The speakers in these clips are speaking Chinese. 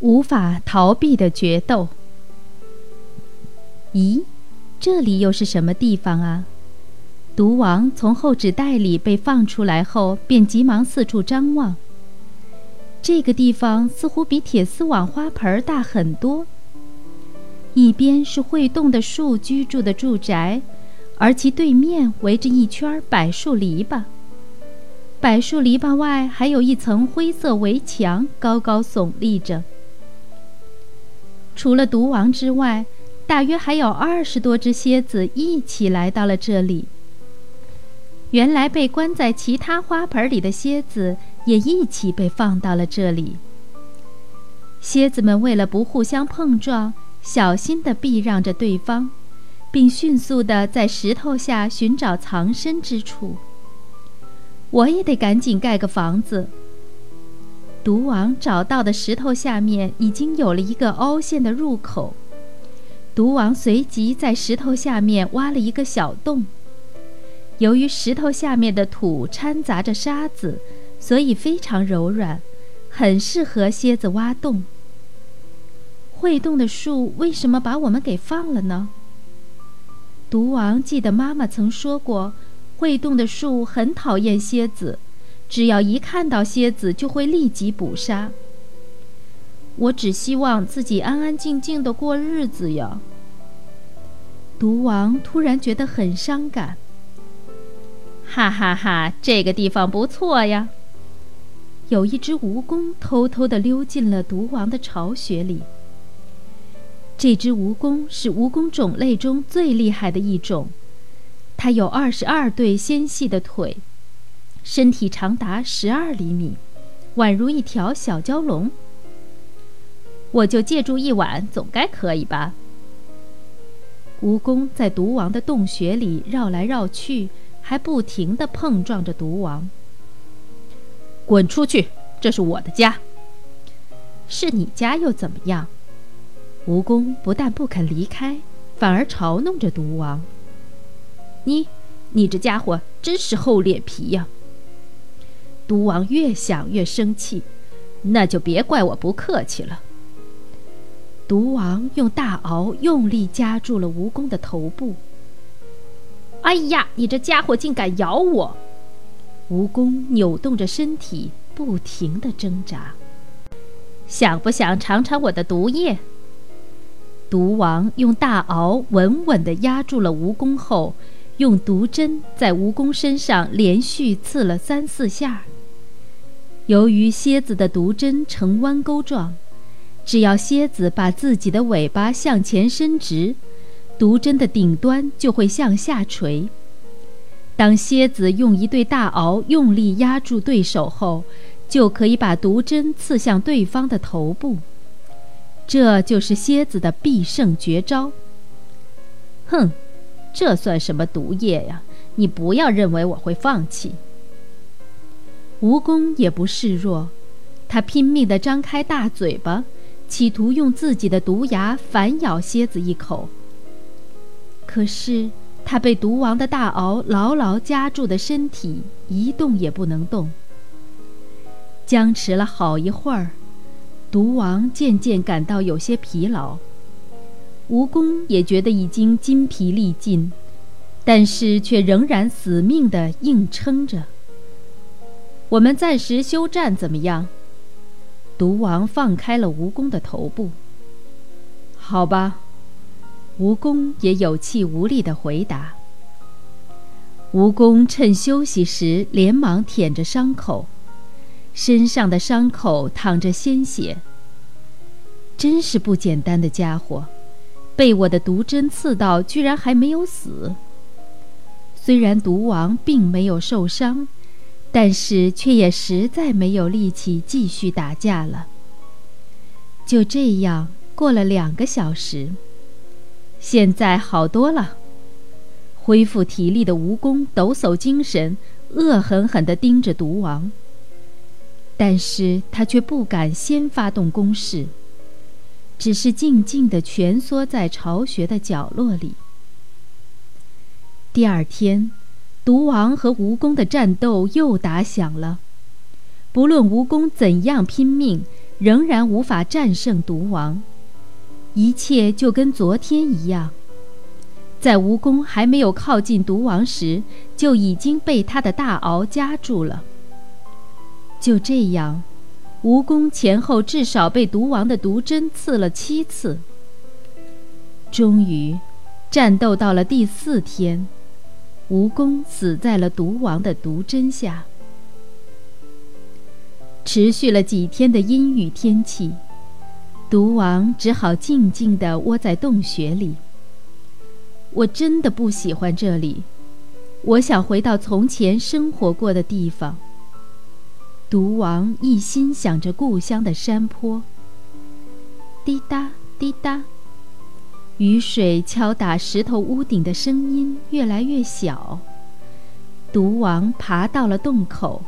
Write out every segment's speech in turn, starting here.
无法逃避的决斗。咦，这里又是什么地方啊？毒王从厚纸袋里被放出来后，便急忙四处张望。这个地方似乎比铁丝网花盆大很多。一边是会动的树居住的住宅，而其对面围着一圈柏树篱笆。柏树篱笆外还有一层灰色围墙，高高耸立着。除了毒王之外，大约还有二十多只蝎子一起来到了这里。原来被关在其他花盆里的蝎子也一起被放到了这里。蝎子们为了不互相碰撞。小心地避让着对方，并迅速地在石头下寻找藏身之处。我也得赶紧盖个房子。毒王找到的石头下面已经有了一个凹陷的入口，毒王随即在石头下面挖了一个小洞。由于石头下面的土掺杂着沙子，所以非常柔软，很适合蝎子挖洞。会动的树为什么把我们给放了呢？毒王记得妈妈曾说过，会动的树很讨厌蝎子，只要一看到蝎子就会立即捕杀。我只希望自己安安静静的过日子呀。毒王突然觉得很伤感。哈哈哈，这个地方不错呀。有一只蜈蚣偷偷地溜进了毒王的巢穴里。这只蜈蚣是蜈蚣种类中最厉害的一种，它有二十二对纤细的腿，身体长达十二厘米，宛如一条小蛟龙。我就借住一晚，总该可以吧？蜈蚣在毒王的洞穴里绕来绕去，还不停地碰撞着毒王。滚出去！这是我的家。是你家又怎么样？蜈蚣不但不肯离开，反而嘲弄着毒王：“你，你这家伙真是厚脸皮呀！”毒王越想越生气，那就别怪我不客气了。毒王用大螯用力夹住了蜈蚣的头部。“哎呀，你这家伙竟敢咬我！”蜈蚣扭动着身体，不停地挣扎。“想不想尝尝我的毒液？”毒王用大螯稳稳地压住了蜈蚣后，用毒针在蜈蚣身上连续刺了三四下。由于蝎子的毒针呈弯钩状，只要蝎子把自己的尾巴向前伸直，毒针的顶端就会向下垂。当蝎子用一对大螯用力压住对手后，就可以把毒针刺向对方的头部。这就是蝎子的必胜绝招。哼，这算什么毒液呀？你不要认为我会放弃。蜈蚣也不示弱，它拼命地张开大嘴巴，企图用自己的毒牙反咬蝎子一口。可是它被毒王的大螯牢牢夹住的身体一动也不能动，僵持了好一会儿。毒王渐渐感到有些疲劳，蜈蚣也觉得已经筋疲力尽，但是却仍然死命地硬撑着。我们暂时休战怎么样？毒王放开了蜈蚣的头部。好吧，蜈蚣也有气无力地回答。蜈蚣趁休息时，连忙舔着伤口。身上的伤口淌着鲜血。真是不简单的家伙，被我的毒针刺到，居然还没有死。虽然毒王并没有受伤，但是却也实在没有力气继续打架了。就这样过了两个小时，现在好多了。恢复体力的蜈蚣抖擞精神，恶狠狠地盯着毒王。但是他却不敢先发动攻势，只是静静地蜷缩在巢穴的角落里。第二天，毒王和蜈蚣的战斗又打响了。不论蜈蚣怎样拼命，仍然无法战胜毒王，一切就跟昨天一样。在蜈蚣还没有靠近毒王时，就已经被他的大螯夹住了。就这样，蜈蚣前后至少被毒王的毒针刺了七次。终于，战斗到了第四天，蜈蚣死在了毒王的毒针下。持续了几天的阴雨天气，毒王只好静静地窝在洞穴里。我真的不喜欢这里，我想回到从前生活过的地方。毒王一心想着故乡的山坡。滴答滴答，雨水敲打石头屋顶的声音越来越小。毒王爬到了洞口，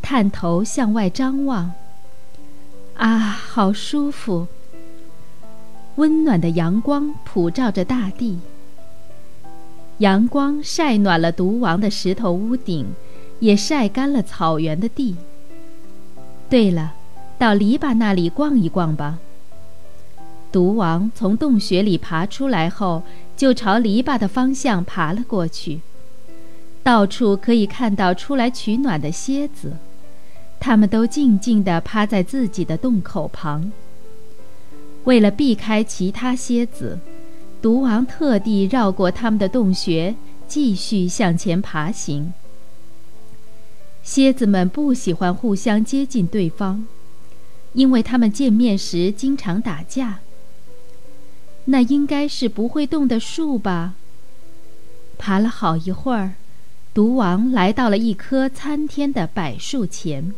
探头向外张望。啊，好舒服！温暖的阳光普照着大地。阳光晒暖了毒王的石头屋顶，也晒干了草原的地。对了，到篱笆那里逛一逛吧。毒王从洞穴里爬出来后，就朝篱笆的方向爬了过去。到处可以看到出来取暖的蝎子，它们都静静地趴在自己的洞口旁。为了避开其他蝎子。毒王特地绕过他们的洞穴，继续向前爬行。蝎子们不喜欢互相接近对方，因为他们见面时经常打架。那应该是不会动的树吧？爬了好一会儿，毒王来到了一棵参天的柏树前。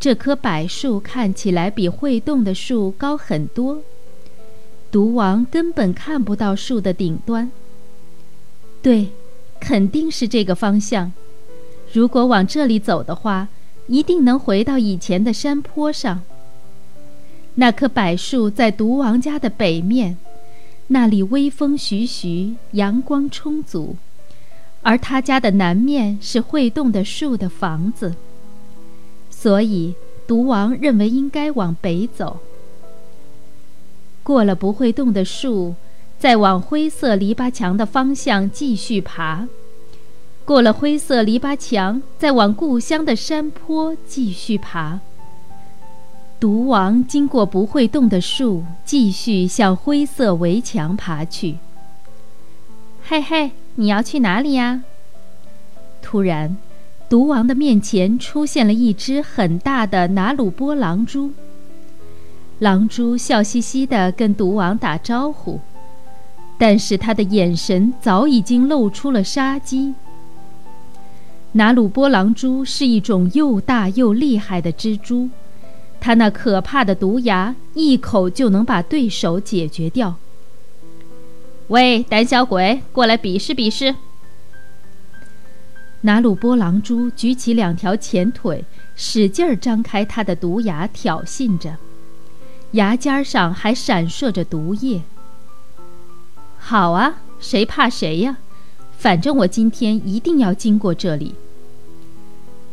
这棵柏树看起来比会动的树高很多。毒王根本看不到树的顶端。对，肯定是这个方向。如果往这里走的话，一定能回到以前的山坡上。那棵柏树在毒王家的北面，那里微风徐徐，阳光充足；而他家的南面是会动的树的房子。所以，毒王认为应该往北走。过了不会动的树，再往灰色篱笆墙的方向继续爬。过了灰色篱笆墙，再往故乡的山坡继续爬。毒王经过不会动的树，继续向灰色围墙爬去。嘿嘿，你要去哪里呀？突然，毒王的面前出现了一只很大的拿鲁波狼蛛。狼蛛笑嘻嘻地跟毒王打招呼，但是他的眼神早已经露出了杀机。拿鲁波狼蛛是一种又大又厉害的蜘蛛，他那可怕的毒牙一口就能把对手解决掉。喂，胆小鬼，过来比试比试！拿鲁波狼蛛举起两条前腿，使劲儿张开它的毒牙，挑衅着。牙尖上还闪烁着毒液。好啊，谁怕谁呀？反正我今天一定要经过这里。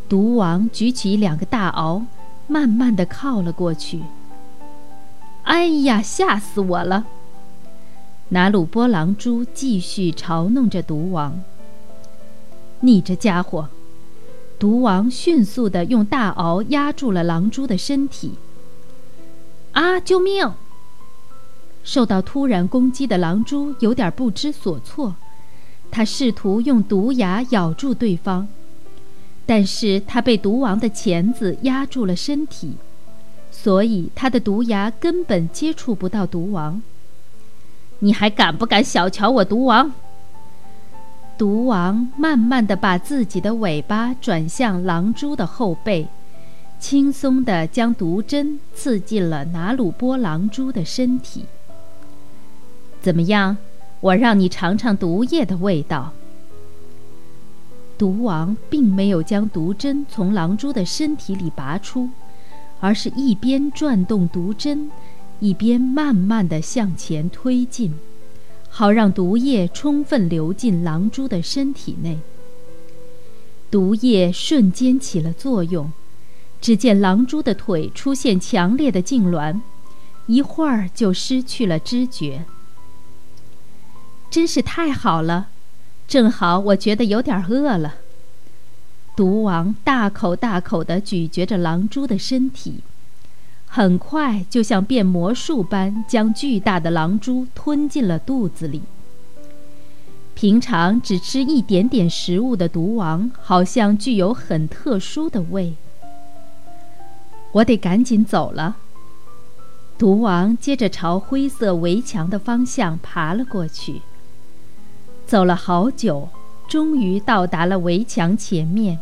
毒王举起两个大螯，慢慢的靠了过去。哎呀，吓死我了！拿鲁波狼蛛继续嘲弄着毒王。你这家伙！毒王迅速的用大螯压住了狼蛛的身体。啊！救命！受到突然攻击的狼蛛有点不知所措，他试图用毒牙咬住对方，但是他被毒王的钳子压住了身体，所以他的毒牙根本接触不到毒王。你还敢不敢小瞧我毒王？毒王慢慢的把自己的尾巴转向狼蛛的后背。轻松地将毒针刺进了拿鲁波狼蛛的身体。怎么样？我让你尝尝毒液的味道。毒王并没有将毒针从狼蛛的身体里拔出，而是一边转动毒针，一边慢慢地向前推进，好让毒液充分流进狼蛛的身体内。毒液瞬间起了作用。只见狼蛛的腿出现强烈的痉挛，一会儿就失去了知觉。真是太好了，正好我觉得有点饿了。毒王大口大口地咀嚼着狼蛛的身体，很快就像变魔术般将巨大的狼蛛吞进了肚子里。平常只吃一点点食物的毒王，好像具有很特殊的胃。我得赶紧走了。毒王接着朝灰色围墙的方向爬了过去。走了好久，终于到达了围墙前面。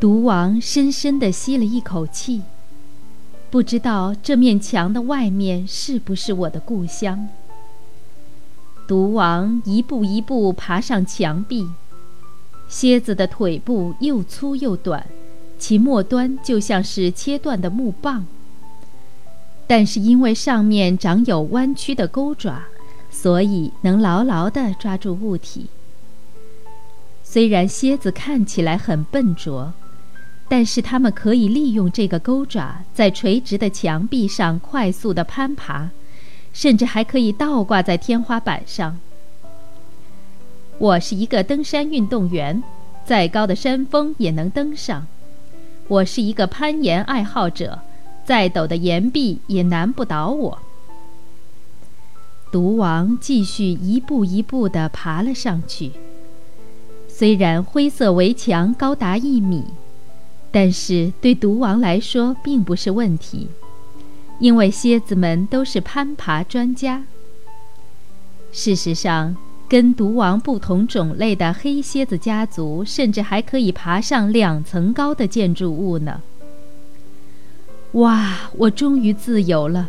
毒王深深地吸了一口气，不知道这面墙的外面是不是我的故乡。毒王一步一步爬上墙壁，蝎子的腿部又粗又短，其末端就像是切断的木棒。但是因为上面长有弯曲的钩爪，所以能牢牢地抓住物体。虽然蝎子看起来很笨拙，但是它们可以利用这个钩爪在垂直的墙壁上快速地攀爬。甚至还可以倒挂在天花板上。我是一个登山运动员，再高的山峰也能登上。我是一个攀岩爱好者，再陡的岩壁也难不倒我。毒王继续一步一步地爬了上去。虽然灰色围墙高达一米，但是对毒王来说并不是问题。因为蝎子们都是攀爬专家。事实上，跟毒王不同种类的黑蝎子家族，甚至还可以爬上两层高的建筑物呢。哇！我终于自由了。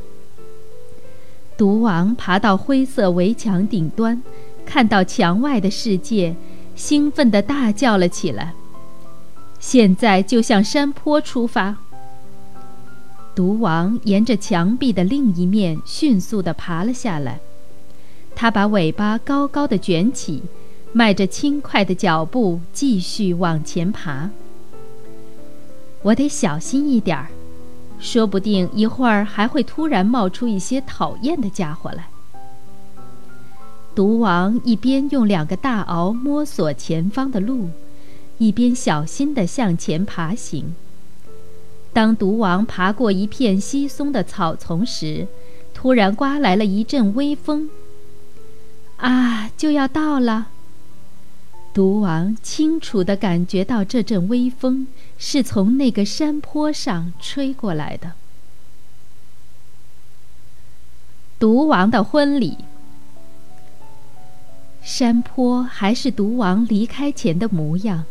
毒王爬到灰色围墙顶端，看到墙外的世界，兴奋地大叫了起来。现在就向山坡出发。毒王沿着墙壁的另一面迅速地爬了下来，他把尾巴高高的卷起，迈着轻快的脚步继续往前爬。我得小心一点儿，说不定一会儿还会突然冒出一些讨厌的家伙来。毒王一边用两个大螯摸索前方的路，一边小心地向前爬行。当毒王爬过一片稀松的草丛时，突然刮来了一阵微风。啊，就要到了！毒王清楚地感觉到这阵微风是从那个山坡上吹过来的。毒王的婚礼，山坡还是毒王离开前的模样。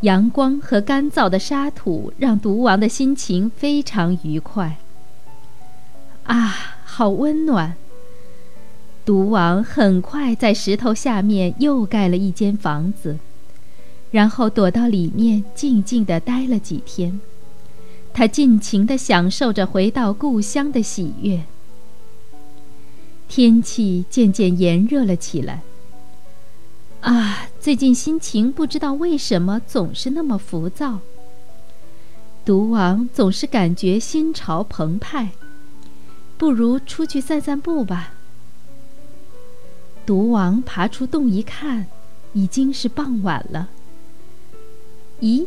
阳光和干燥的沙土让毒王的心情非常愉快。啊，好温暖！毒王很快在石头下面又盖了一间房子，然后躲到里面静静地待了几天。他尽情地享受着回到故乡的喜悦。天气渐渐炎热了起来。啊，最近心情不知道为什么总是那么浮躁。毒王总是感觉心潮澎湃，不如出去散散步吧。毒王爬出洞一看，已经是傍晚了。咦，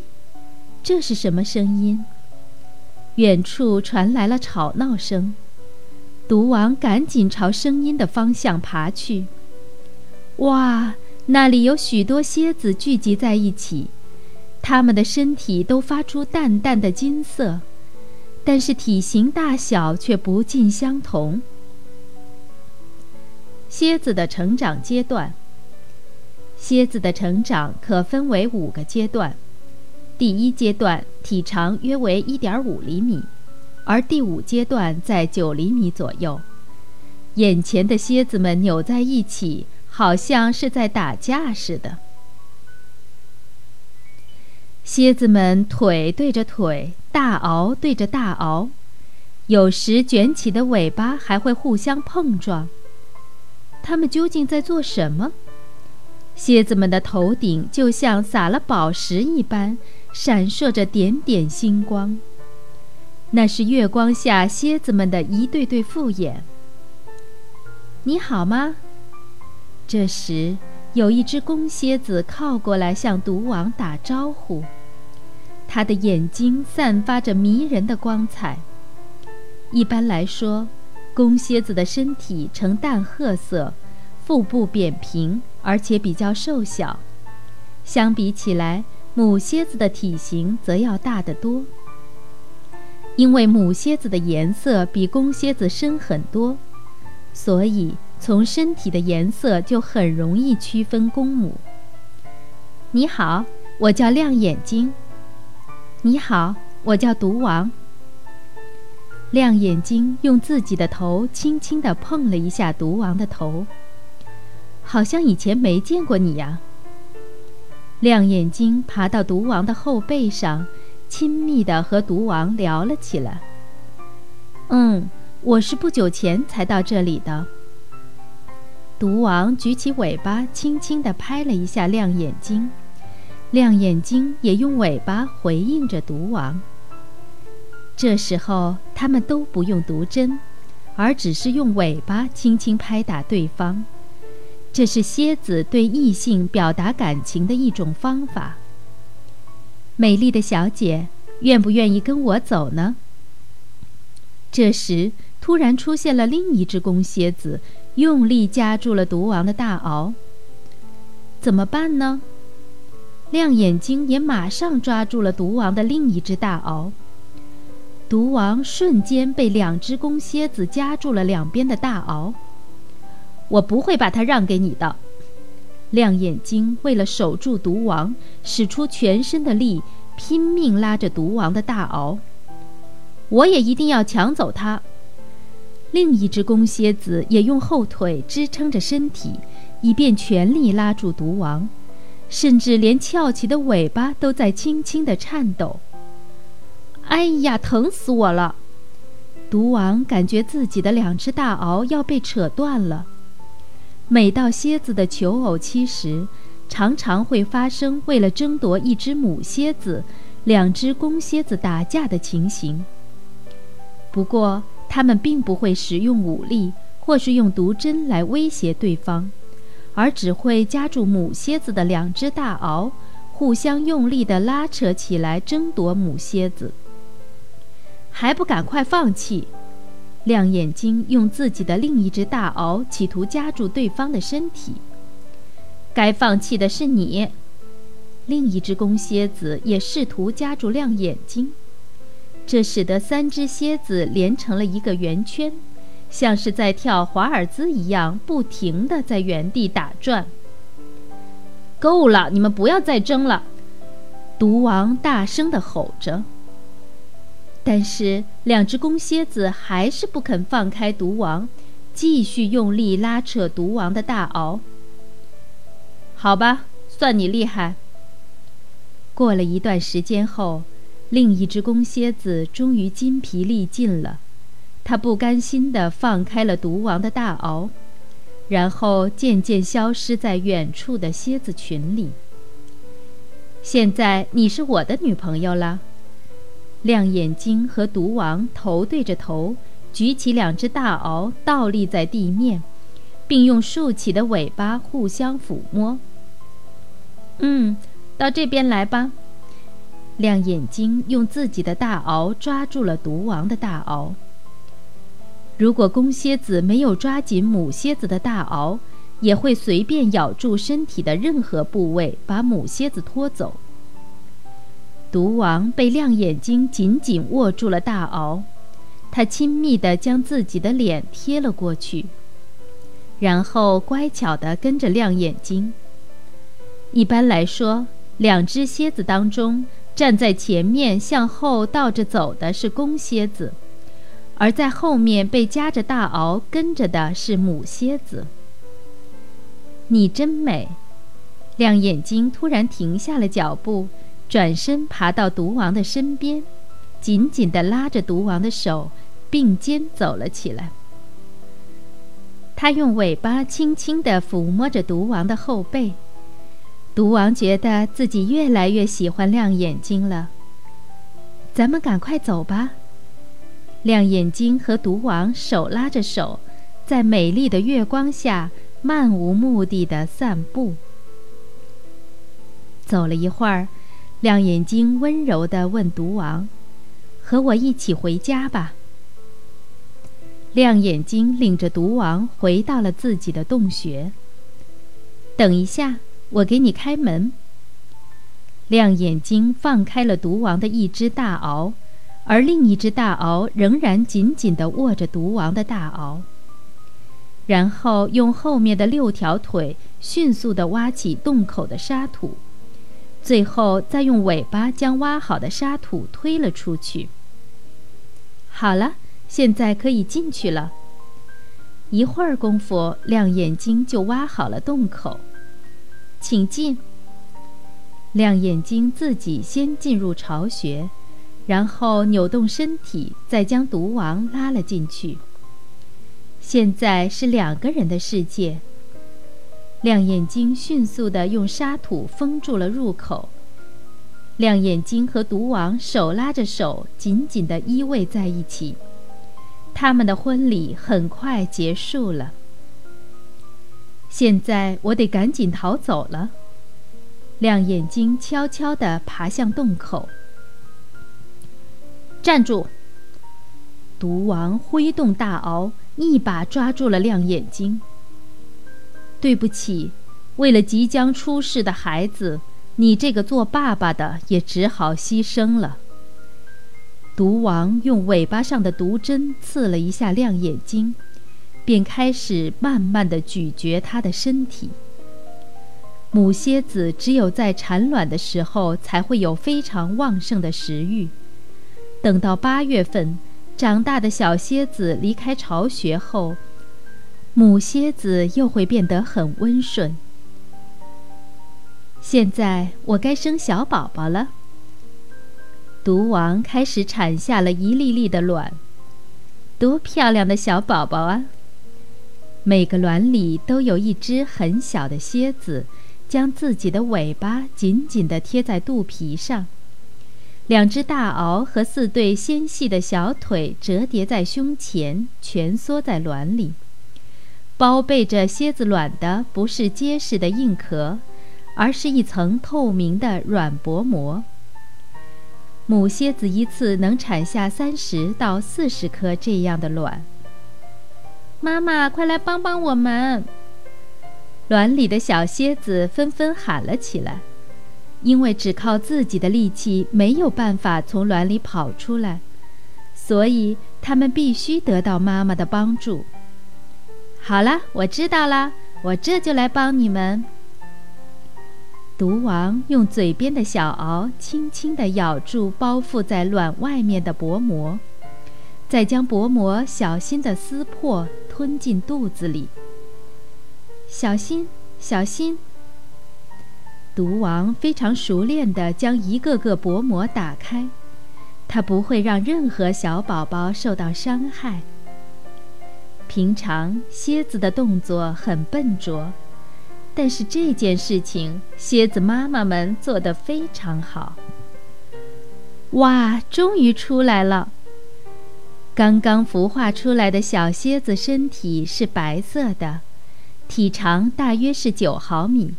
这是什么声音？远处传来了吵闹声。毒王赶紧朝声音的方向爬去。哇！那里有许多蝎子聚集在一起，它们的身体都发出淡淡的金色，但是体型大小却不尽相同。蝎子的成长阶段。蝎子的成长可分为五个阶段，第一阶段体长约为一点五厘米，而第五阶段在九厘米左右。眼前的蝎子们扭在一起。好像是在打架似的。蝎子们腿对着腿，大螯对着大螯，有时卷起的尾巴还会互相碰撞。他们究竟在做什么？蝎子们的头顶就像撒了宝石一般，闪烁着点点星光。那是月光下蝎子们的一对对复眼。你好吗？这时，有一只公蝎子靠过来向毒王打招呼，它的眼睛散发着迷人的光彩。一般来说，公蝎子的身体呈淡褐色，腹部扁平，而且比较瘦小。相比起来，母蝎子的体型则要大得多。因为母蝎子的颜色比公蝎子深很多，所以从身体的颜色就很容易区分公母。你好，我叫亮眼睛。你好，我叫毒王。亮眼睛用自己的头轻轻地碰了一下毒王的头，好像以前没见过你呀。亮眼睛爬到毒王的后背上。亲密地和毒王聊了起来。嗯，我是不久前才到这里的。毒王举起尾巴，轻轻地拍了一下亮眼睛，亮眼睛也用尾巴回应着毒王。这时候，他们都不用毒针，而只是用尾巴轻轻拍打对方。这是蝎子对异性表达感情的一种方法。美丽的小姐，愿不愿意跟我走呢？这时，突然出现了另一只公蝎子，用力夹住了毒王的大螯。怎么办呢？亮眼睛也马上抓住了毒王的另一只大螯。毒王瞬间被两只公蝎子夹住了两边的大螯。我不会把它让给你的。亮眼睛为了守住毒王，使出全身的力，拼命拉着毒王的大螯。我也一定要抢走它。另一只公蝎子也用后腿支撑着身体，以便全力拉住毒王，甚至连翘起的尾巴都在轻轻地颤抖。哎呀，疼死我了！毒王感觉自己的两只大螯要被扯断了。每到蝎子的求偶期时，常常会发生为了争夺一只母蝎子，两只公蝎子打架的情形。不过，它们并不会使用武力或是用毒针来威胁对方，而只会夹住母蝎子的两只大螯，互相用力地拉扯起来争夺母蝎子。还不赶快放弃！亮眼睛用自己的另一只大螯企图夹住对方的身体。该放弃的是你。另一只公蝎子也试图夹住亮眼睛，这使得三只蝎子连成了一个圆圈，像是在跳华尔兹一样，不停地在原地打转。够了，你们不要再争了！毒王大声地吼着。但是，两只公蝎子还是不肯放开毒王，继续用力拉扯毒王的大螯。好吧，算你厉害。过了一段时间后，另一只公蝎子终于筋疲力尽了，它不甘心地放开了毒王的大螯，然后渐渐消失在远处的蝎子群里。现在你是我的女朋友了。亮眼睛和毒王头对着头，举起两只大螯，倒立在地面，并用竖起的尾巴互相抚摸。嗯，到这边来吧。亮眼睛用自己的大螯抓住了毒王的大螯。如果公蝎子没有抓紧母蝎子的大螯，也会随便咬住身体的任何部位，把母蝎子拖走。毒王被亮眼睛紧紧握住了大螯，他亲密地将自己的脸贴了过去，然后乖巧地跟着亮眼睛。一般来说，两只蝎子当中，站在前面向后倒着走的是公蝎子，而在后面被夹着大螯跟着的是母蝎子。你真美！亮眼睛突然停下了脚步。转身爬到毒王的身边，紧紧地拉着毒王的手，并肩走了起来。他用尾巴轻轻地抚摸着毒王的后背，毒王觉得自己越来越喜欢亮眼睛了。咱们赶快走吧。亮眼睛和毒王手拉着手，在美丽的月光下漫无目的的散步。走了一会儿，亮眼睛温柔地问毒王：“和我一起回家吧。”亮眼睛领着毒王回到了自己的洞穴。等一下，我给你开门。亮眼睛放开了毒王的一只大螯，而另一只大螯仍然紧紧地握着毒王的大螯。然后用后面的六条腿迅速地挖起洞口的沙土，最后再用尾巴将挖好的沙土推了出去。好了，现在可以进去了。一会儿功夫，亮眼睛就挖好了洞口，请进。亮眼睛自己先进入巢穴，然后扭动身体，再将毒王拉了进去。现在是两个人的世界。亮眼睛迅速地用沙土封住了入口。亮眼睛和毒王手拉着手，紧紧地依偎在一起。他们的婚礼很快结束了。现在我得赶紧逃走了。亮眼睛悄悄地爬向洞口。站住！毒王挥动大螯，一把抓住了亮眼睛。对不起，为了即将出世的孩子，你这个做爸爸的也只好牺牲了。毒王用尾巴上的毒针刺了一下亮眼睛，便开始慢慢地咀嚼他的身体。母蝎子只有在产卵的时候才会有非常旺盛的食欲。等到八月份，长大的小蝎子离开巢穴后，母蝎子又会变得很温顺。现在我该生小宝宝了。毒王开始产下了一粒粒的卵，多漂亮的小宝宝啊！每个卵里都有一只很小的蝎子。将自己的尾巴紧紧地贴在肚皮上，两只大螯和四对纤细的小腿折叠在胸前，蜷缩在卵里。包被着蝎子卵的不是结实的硬壳，而是一层透明的软薄膜。母蝎子一次能产下三十到四十颗这样的卵。妈妈，快来帮帮我们！卵里的小蝎子纷纷喊了起来，因为只靠自己的力气没有办法从卵里跑出来，所以它们必须得到妈妈的帮助。好了，我知道了，我这就来帮你们。毒王用嘴边的小螯轻轻地咬住包覆在卵外面的薄膜，再将薄膜小心地撕破，吞进肚子里。小心，小心！毒王非常熟练地将一个个薄膜打开，他不会让任何小宝宝受到伤害。平常蝎子的动作很笨拙，但是这件事情蝎子妈妈们做得非常好。哇，终于出来了！刚刚孵化出来的小蝎子身体是白色的。体长大约是九毫米。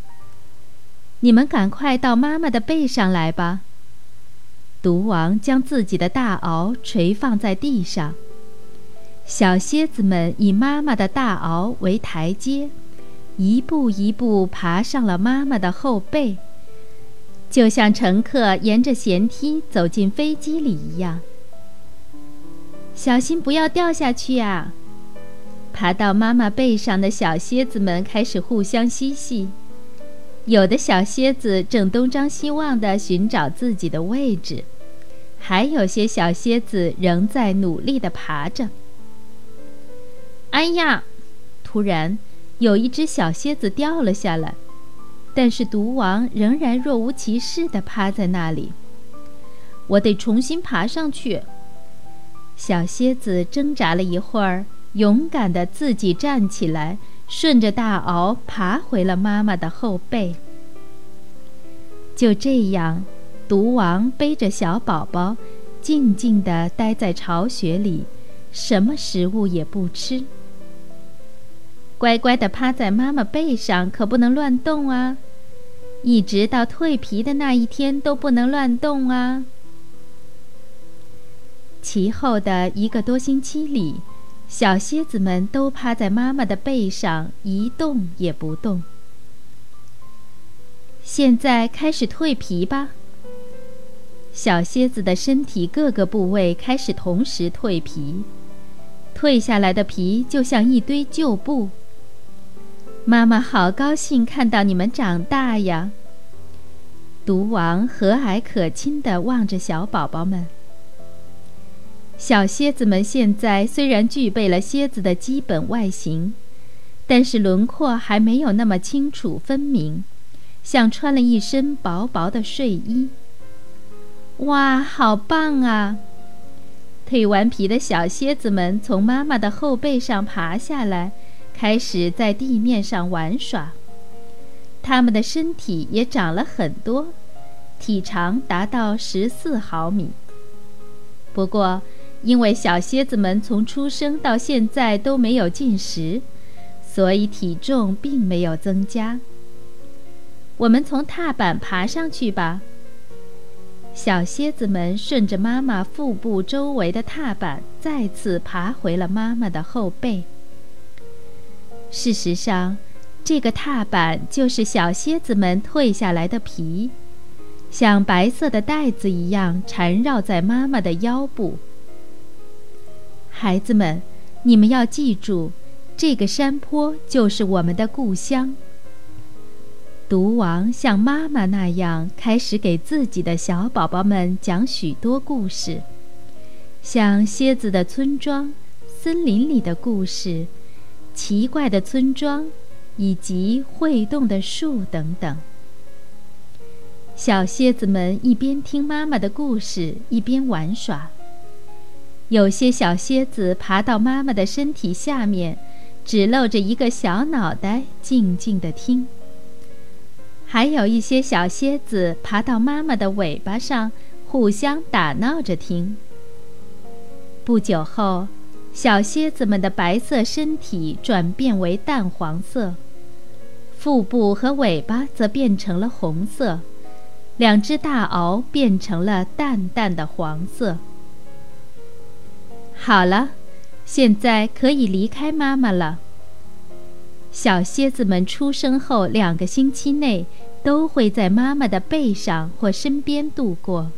你们赶快到妈妈的背上来吧。毒王将自己的大螯垂放在地上，小蝎子们以妈妈的大螯为台阶，一步一步爬上了妈妈的后背，就像乘客沿着舷梯走进飞机里一样。小心不要掉下去啊！爬到妈妈背上的小蝎子们开始互相嬉戏，有的小蝎子正东张西望地寻找自己的位置，还有些小蝎子仍在努力地爬着。哎呀！突然，有一只小蝎子掉了下来，但是毒王仍然若无其事地趴在那里。我得重新爬上去。小蝎子挣扎了一会儿。勇敢地自己站起来，顺着大螯爬回了妈妈的后背。就这样，毒王背着小宝宝，静静地待在巢穴里，什么食物也不吃，乖乖地趴在妈妈背上，可不能乱动啊！一直到蜕皮的那一天都不能乱动啊！其后的一个多星期里，小蝎子们都趴在妈妈的背上，一动也不动。现在开始蜕皮吧。小蝎子的身体各个部位开始同时蜕皮，蜕下来的皮就像一堆旧布。妈妈好高兴看到你们长大呀！毒王和蔼可亲地望着小宝宝们。小蝎子们现在虽然具备了蝎子的基本外形，但是轮廓还没有那么清楚分明。像穿了一身薄薄的睡衣。哇，好棒啊！蜕完皮的小蝎子们从妈妈的后背上爬下来，开始在地面上玩耍。它们的身体也长了很多，体长达到十四毫米。不过，因为小蝎子们从出生到现在都没有进食，所以体重并没有增加。我们从踏板爬上去吧。小蝎子们顺着妈妈腹部周围的踏板，再次爬回了妈妈的后背。事实上，这个踏板就是小蝎子们蜕下来的皮，像白色的带子一样缠绕在妈妈的腰部。孩子们，你们要记住，这个山坡就是我们的故乡。毒王像妈妈那样开始给自己的小宝宝们讲许多故事，像蝎子的村庄、森林里的故事、奇怪的村庄以及会动的树等等。小蝎子们一边听妈妈的故事，一边玩耍。有些小蝎子爬到妈妈的身体下面，只露着一个小脑袋，静静地听。还有一些小蝎子爬到妈妈的尾巴上，互相打闹着听。不久后，小蝎子们的白色身体转变为淡黄色，腹部和尾巴则变成了红色，两只大螯变成了淡淡的黄色。好了，现在可以离开妈妈了。小蝎子们出生后两个星期内，都会在妈妈的背上或身边度过。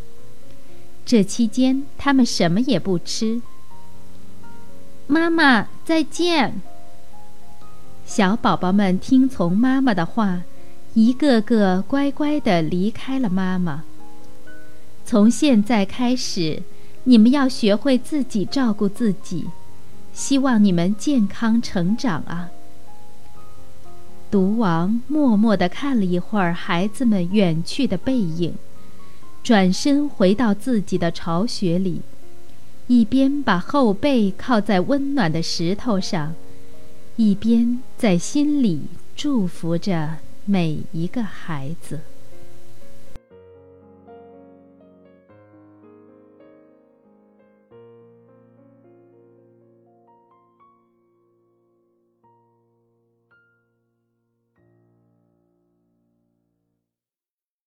这期间，它们什么也不吃。妈妈，再见。小宝宝们听从妈妈的话，一个个乖乖地离开了妈妈。从现在开始，你们要学会自己照顾自己。希望你们健康成长啊！毒王默默地看了一会儿孩子们远去的背影，转身回到自己的巢穴里，一边把后背靠在温暖的石头上，一边在心里祝福着每一个孩子。